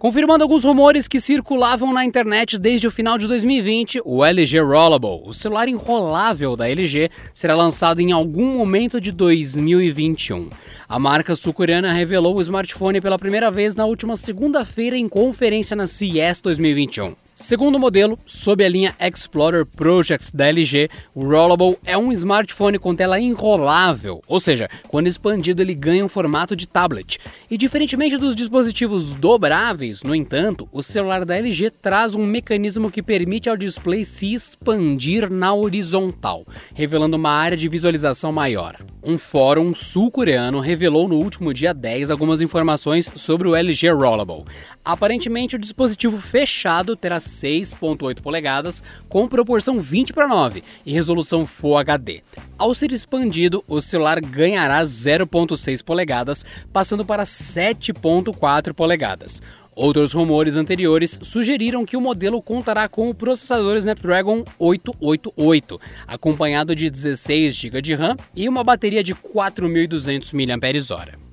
Confirmando alguns rumores que circulavam na internet desde o final de 2020, o LG Rollable, o celular enrolável da LG, será lançado em algum momento de 2021. A marca sul-coreana revelou o smartphone pela primeira vez na última segunda-feira em conferência na CES 2021. Segundo modelo, sob a linha Explorer Project da LG, o Rollable é um smartphone com tela enrolável, ou seja, quando expandido ele ganha um formato de tablet. E diferentemente dos dispositivos dobráveis, no entanto, o celular da LG traz um mecanismo que permite ao display se expandir na horizontal, revelando uma área de visualização maior. Um fórum sul-coreano revelou no último dia 10 algumas informações sobre o LG Rollable. Aparentemente, o dispositivo fechado terá 6.8 polegadas com proporção 20 para 9 e resolução Full HD. Ao ser expandido, o celular ganhará 0.6 polegadas, passando para 7.4 polegadas. Outros rumores anteriores sugeriram que o modelo contará com o processador Snapdragon 888, acompanhado de 16 GB de RAM e uma bateria de 4.200 mAh.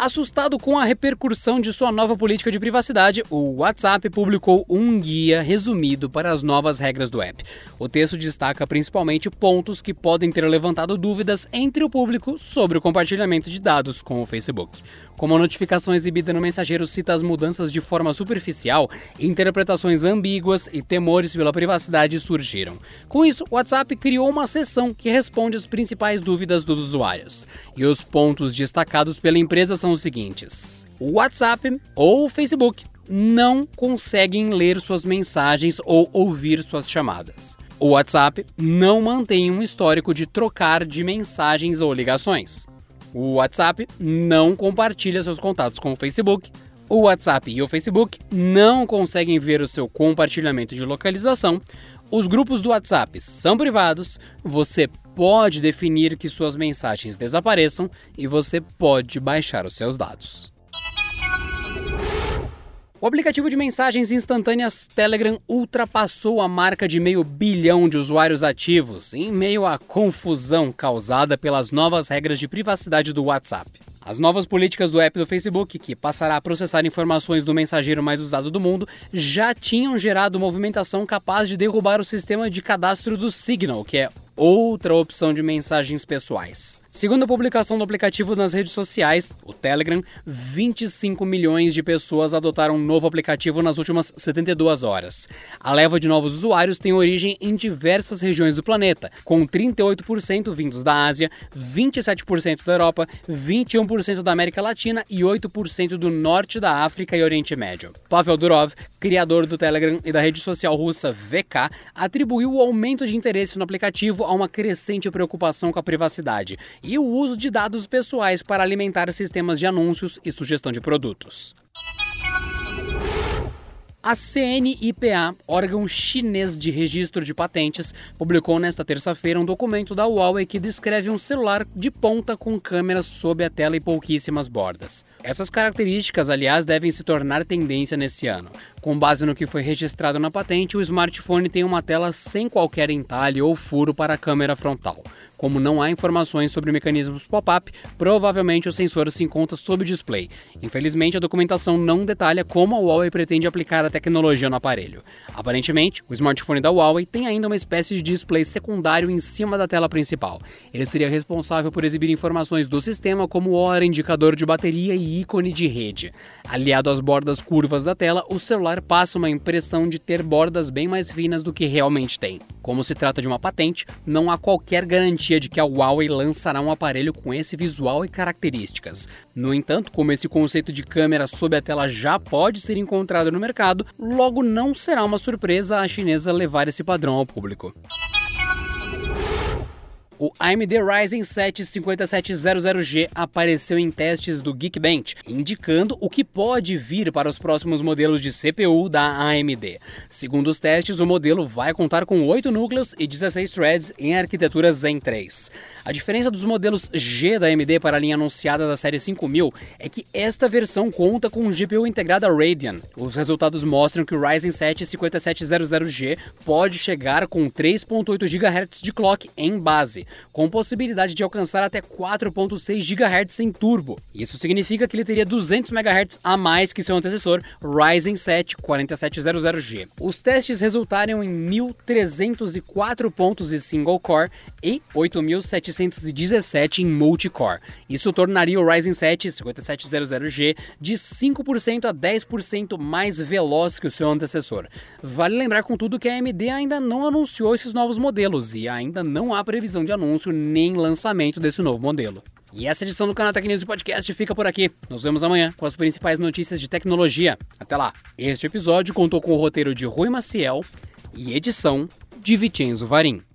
Assustado com a repercussão de sua nova política de privacidade, o WhatsApp publicou um guia resumido para as novas regras do app. O texto destaca principalmente pontos que podem ter levantado dúvidas entre o público sobre o compartilhamento de dados com o Facebook. Como a notificação exibida no mensageiro cita as mudanças de forma superficial, interpretações ambíguas e temores pela privacidade surgiram. Com isso, o WhatsApp criou uma seção que responde às principais dúvidas dos usuários. E os pontos destacados pela empresa são são os seguintes: o WhatsApp ou o Facebook não conseguem ler suas mensagens ou ouvir suas chamadas. O WhatsApp não mantém um histórico de trocar de mensagens ou ligações. O WhatsApp não compartilha seus contatos com o Facebook. O WhatsApp e o Facebook não conseguem ver o seu compartilhamento de localização. Os grupos do WhatsApp são privados. Você pode definir que suas mensagens desapareçam e você pode baixar os seus dados. O aplicativo de mensagens instantâneas Telegram ultrapassou a marca de meio bilhão de usuários ativos em meio à confusão causada pelas novas regras de privacidade do WhatsApp. As novas políticas do app do Facebook, que passará a processar informações do mensageiro mais usado do mundo, já tinham gerado movimentação capaz de derrubar o sistema de cadastro do Signal, que é outra opção de mensagens pessoais. Segundo a publicação do aplicativo nas redes sociais, o Telegram, 25 milhões de pessoas adotaram um novo aplicativo nas últimas 72 horas. A leva de novos usuários tem origem em diversas regiões do planeta, com 38% vindos da Ásia, 27% da Europa, 21% da América Latina e 8% do norte da África e Oriente Médio. Pavel Durov, criador do Telegram e da rede social russa VK, atribuiu o aumento de interesse no aplicativo a uma crescente preocupação com a privacidade e o uso de dados pessoais para alimentar sistemas de anúncios e sugestão de produtos. A CNIPA, órgão chinês de registro de patentes, publicou nesta terça-feira um documento da Huawei que descreve um celular de ponta com câmera sob a tela e pouquíssimas bordas. Essas características, aliás, devem se tornar tendência nesse ano. Com base no que foi registrado na patente, o smartphone tem uma tela sem qualquer entalhe ou furo para a câmera frontal. Como não há informações sobre mecanismos pop-up, provavelmente o sensor se encontra sob display. Infelizmente, a documentação não detalha como a Huawei pretende aplicar a tecnologia no aparelho. Aparentemente, o smartphone da Huawei tem ainda uma espécie de display secundário em cima da tela principal. Ele seria responsável por exibir informações do sistema como hora, indicador de bateria e ícone de rede. Aliado às bordas curvas da tela, o celular passa uma impressão de ter bordas bem mais finas do que realmente tem. Como se trata de uma patente, não há qualquer garantia garantia de que a Huawei lançará um aparelho com esse visual e características. No entanto, como esse conceito de câmera sob a tela já pode ser encontrado no mercado, logo não será uma surpresa a chinesa levar esse padrão ao público. O AMD Ryzen 7 5700G apareceu em testes do Geekbench, indicando o que pode vir para os próximos modelos de CPU da AMD. Segundo os testes, o modelo vai contar com 8 núcleos e 16 threads em arquitetura Zen 3. A diferença dos modelos G da AMD para a linha anunciada da série 5000 é que esta versão conta com um GPU integrada Radeon. Os resultados mostram que o Ryzen 7 5700G pode chegar com 3.8 GHz de clock em base, com possibilidade de alcançar até 4.6 GHz em turbo. Isso significa que ele teria 200 MHz a mais que seu antecessor Ryzen 7 4700G. Os testes resultaram em 1.304 pontos em single core e 8.717 em multicore. Isso tornaria o Ryzen 7 5700G de 5% a 10% mais veloz que o seu antecessor. Vale lembrar, contudo, que a AMD ainda não anunciou esses novos modelos e ainda não há previsão de anúncio nem lançamento desse novo modelo. E essa edição do canal Tech News Podcast fica por aqui. Nos vemos amanhã com as principais notícias de tecnologia. Até lá! Este episódio contou com o roteiro de Rui Maciel e edição de Vicenzo Varim.